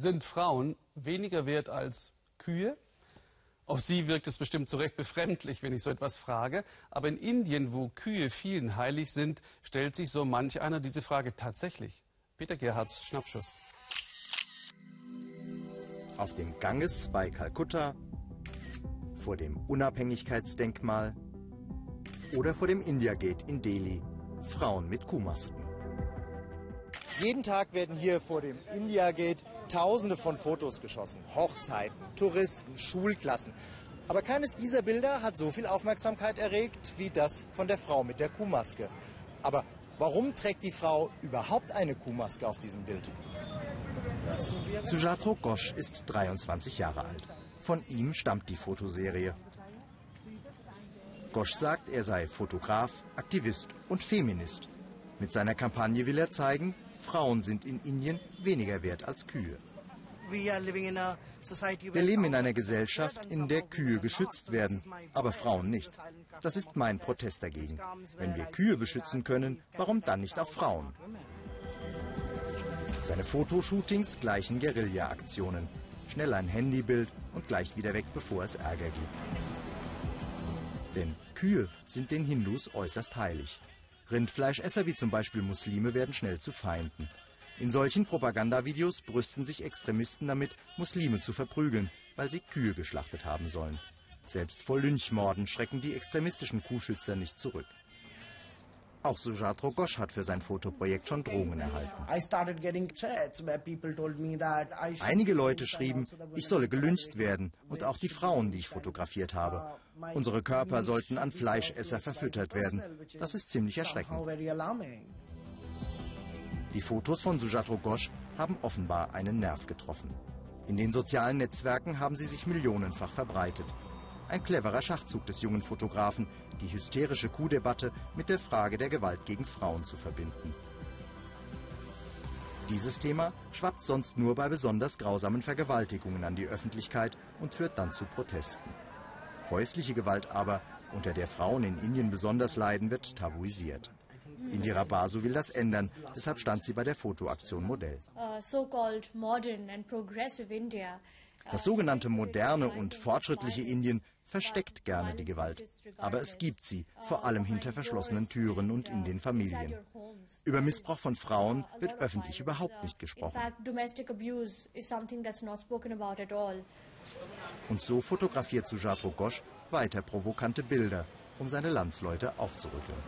Sind Frauen weniger wert als Kühe? Auf Sie wirkt es bestimmt zu Recht befremdlich, wenn ich so etwas frage. Aber in Indien, wo Kühe vielen heilig sind, stellt sich so manch einer diese Frage tatsächlich. Peter Gerhards Schnappschuss. Auf dem Ganges bei Kalkutta, vor dem Unabhängigkeitsdenkmal oder vor dem India Gate in Delhi. Frauen mit Kuhmasken. Jeden Tag werden hier vor dem India Gate Tausende von Fotos geschossen. Hochzeiten, Touristen, Schulklassen. Aber keines dieser Bilder hat so viel Aufmerksamkeit erregt wie das von der Frau mit der Kuhmaske. Aber warum trägt die Frau überhaupt eine Kuhmaske auf diesem Bild? Sujatro Ghosh ist 23 Jahre alt. Von ihm stammt die Fotoserie. Ghosh sagt, er sei Fotograf, Aktivist und Feminist. Mit seiner Kampagne will er zeigen, Frauen sind in Indien weniger wert als Kühe. Wir leben in einer Gesellschaft, in der Kühe geschützt werden, aber Frauen nicht. Das ist mein Protest dagegen. Wenn wir Kühe beschützen können, warum dann nicht auch Frauen? Seine Fotoshootings gleichen Guerilla-Aktionen. Schnell ein Handybild und gleich wieder weg, bevor es Ärger gibt. Denn Kühe sind den Hindus äußerst heilig. Rindfleischesser wie zum Beispiel Muslime werden schnell zu Feinden. In solchen Propagandavideos brüsten sich Extremisten damit, Muslime zu verprügeln, weil sie Kühe geschlachtet haben sollen. Selbst vor Lynchmorden schrecken die extremistischen Kuhschützer nicht zurück. Auch Sujatro Ghosh hat für sein Fotoprojekt schon Drohungen erhalten. Einige Leute schrieben, ich solle gelyncht werden und auch die Frauen, die ich fotografiert habe. Unsere Körper sollten an Fleischesser verfüttert werden. Das ist ziemlich erschreckend. Die Fotos von Sujatro Ghosh haben offenbar einen Nerv getroffen. In den sozialen Netzwerken haben sie sich millionenfach verbreitet. Ein cleverer Schachzug des jungen Fotografen, die hysterische Kuhdebatte mit der Frage der Gewalt gegen Frauen zu verbinden. Dieses Thema schwappt sonst nur bei besonders grausamen Vergewaltigungen an die Öffentlichkeit und führt dann zu Protesten. Häusliche Gewalt aber, unter der Frauen in Indien besonders leiden, wird tabuisiert. Indira Basu will das ändern, deshalb stand sie bei der Fotoaktion Modell. Uh, das sogenannte moderne und fortschrittliche Indien versteckt gerne die Gewalt. Aber es gibt sie, vor allem hinter verschlossenen Türen und in den Familien. Über Missbrauch von Frauen wird öffentlich überhaupt nicht gesprochen. Und so fotografiert Sujatro Ghosh weiter provokante Bilder, um seine Landsleute aufzurütteln.